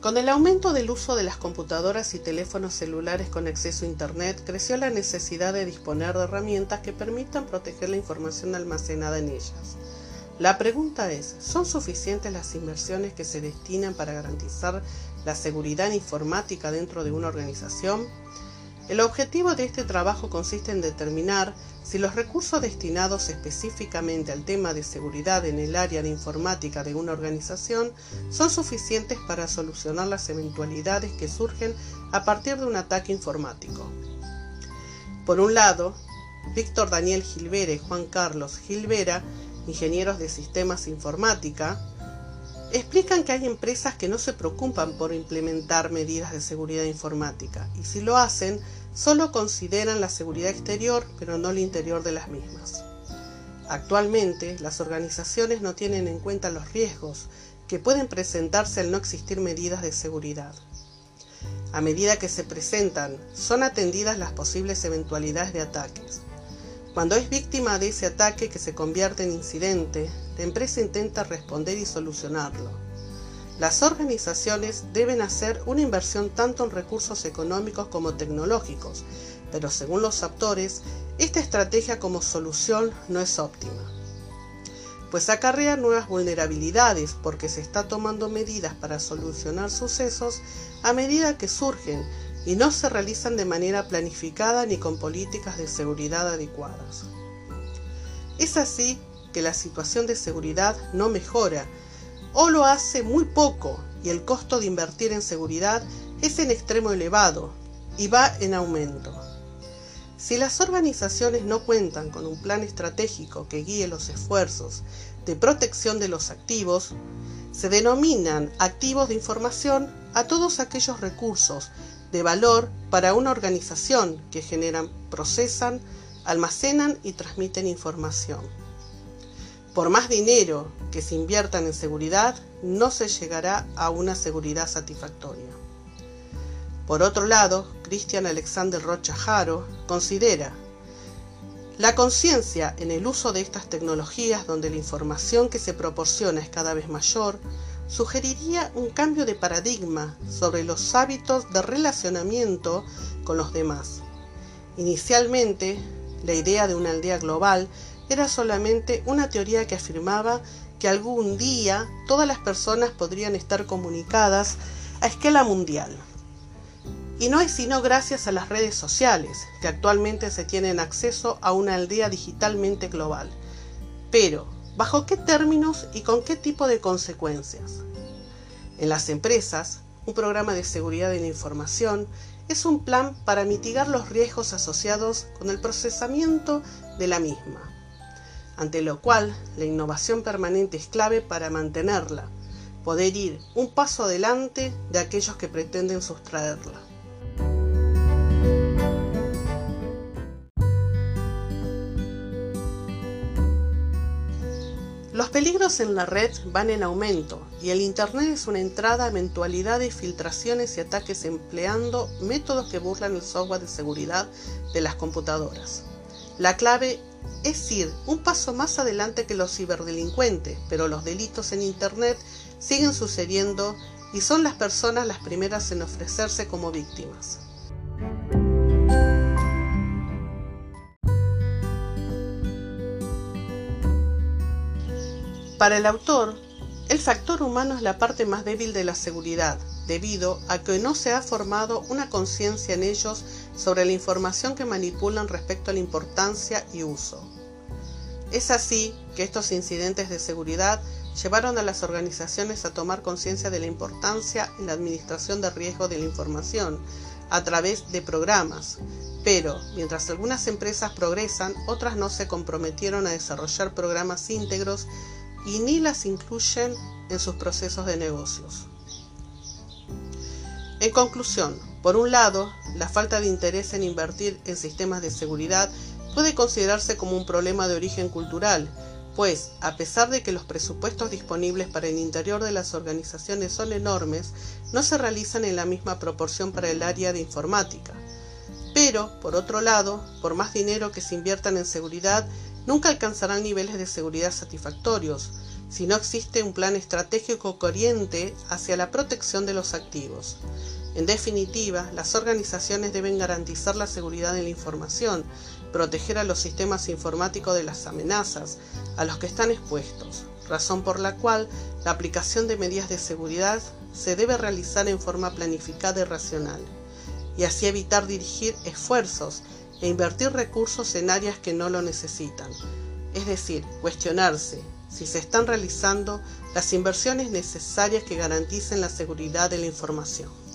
Con el aumento del uso de las computadoras y teléfonos celulares con acceso a Internet, creció la necesidad de disponer de herramientas que permitan proteger la información almacenada en ellas. La pregunta es, ¿son suficientes las inversiones que se destinan para garantizar la seguridad informática dentro de una organización? El objetivo de este trabajo consiste en determinar si los recursos destinados específicamente al tema de seguridad en el área de informática de una organización son suficientes para solucionar las eventualidades que surgen a partir de un ataque informático. Por un lado, Víctor Daniel Gilbera y Juan Carlos Gilbera, ingenieros de sistemas informática, explican que hay empresas que no se preocupan por implementar medidas de seguridad informática y si lo hacen, solo consideran la seguridad exterior pero no el interior de las mismas. Actualmente, las organizaciones no tienen en cuenta los riesgos que pueden presentarse al no existir medidas de seguridad. A medida que se presentan, son atendidas las posibles eventualidades de ataques. Cuando es víctima de ese ataque que se convierte en incidente, la empresa intenta responder y solucionarlo. Las organizaciones deben hacer una inversión tanto en recursos económicos como tecnológicos, pero según los autores, esta estrategia como solución no es óptima, pues acarrea nuevas vulnerabilidades porque se está tomando medidas para solucionar sucesos a medida que surgen y no se realizan de manera planificada ni con políticas de seguridad adecuadas. Es así que la situación de seguridad no mejora o lo hace muy poco y el costo de invertir en seguridad es en extremo elevado y va en aumento. Si las organizaciones no cuentan con un plan estratégico que guíe los esfuerzos de protección de los activos, se denominan activos de información a todos aquellos recursos de valor para una organización que generan, procesan, almacenan y transmiten información. Por más dinero que se inviertan en seguridad, no se llegará a una seguridad satisfactoria. Por otro lado, Christian Alexander Rocha Jaro considera la conciencia en el uso de estas tecnologías donde la información que se proporciona es cada vez mayor, sugeriría un cambio de paradigma sobre los hábitos de relacionamiento con los demás. Inicialmente, la idea de una aldea global era solamente una teoría que afirmaba que algún día todas las personas podrían estar comunicadas a escala mundial. Y no es sino gracias a las redes sociales que actualmente se tienen acceso a una aldea digitalmente global. Pero, ¿Bajo qué términos y con qué tipo de consecuencias? En las empresas, un programa de seguridad de la información es un plan para mitigar los riesgos asociados con el procesamiento de la misma, ante lo cual la innovación permanente es clave para mantenerla, poder ir un paso adelante de aquellos que pretenden sustraerla. Los peligros en la red van en aumento y el Internet es una entrada a eventualidades, filtraciones y ataques empleando métodos que burlan el software de seguridad de las computadoras. La clave es ir un paso más adelante que los ciberdelincuentes, pero los delitos en Internet siguen sucediendo y son las personas las primeras en ofrecerse como víctimas. Para el autor, el factor humano es la parte más débil de la seguridad, debido a que no se ha formado una conciencia en ellos sobre la información que manipulan respecto a la importancia y uso. Es así que estos incidentes de seguridad llevaron a las organizaciones a tomar conciencia de la importancia en la administración de riesgo de la información a través de programas, pero mientras algunas empresas progresan, otras no se comprometieron a desarrollar programas íntegros y ni las incluyen en sus procesos de negocios. En conclusión, por un lado, la falta de interés en invertir en sistemas de seguridad puede considerarse como un problema de origen cultural, pues, a pesar de que los presupuestos disponibles para el interior de las organizaciones son enormes, no se realizan en la misma proporción para el área de informática. Pero, por otro lado, por más dinero que se inviertan en seguridad, nunca alcanzarán niveles de seguridad satisfactorios si no existe un plan estratégico que hacia la protección de los activos. En definitiva, las organizaciones deben garantizar la seguridad de la información, proteger a los sistemas informáticos de las amenazas a los que están expuestos, razón por la cual la aplicación de medidas de seguridad se debe realizar en forma planificada y racional, y así evitar dirigir esfuerzos e invertir recursos en áreas que no lo necesitan, es decir, cuestionarse si se están realizando las inversiones necesarias que garanticen la seguridad de la información.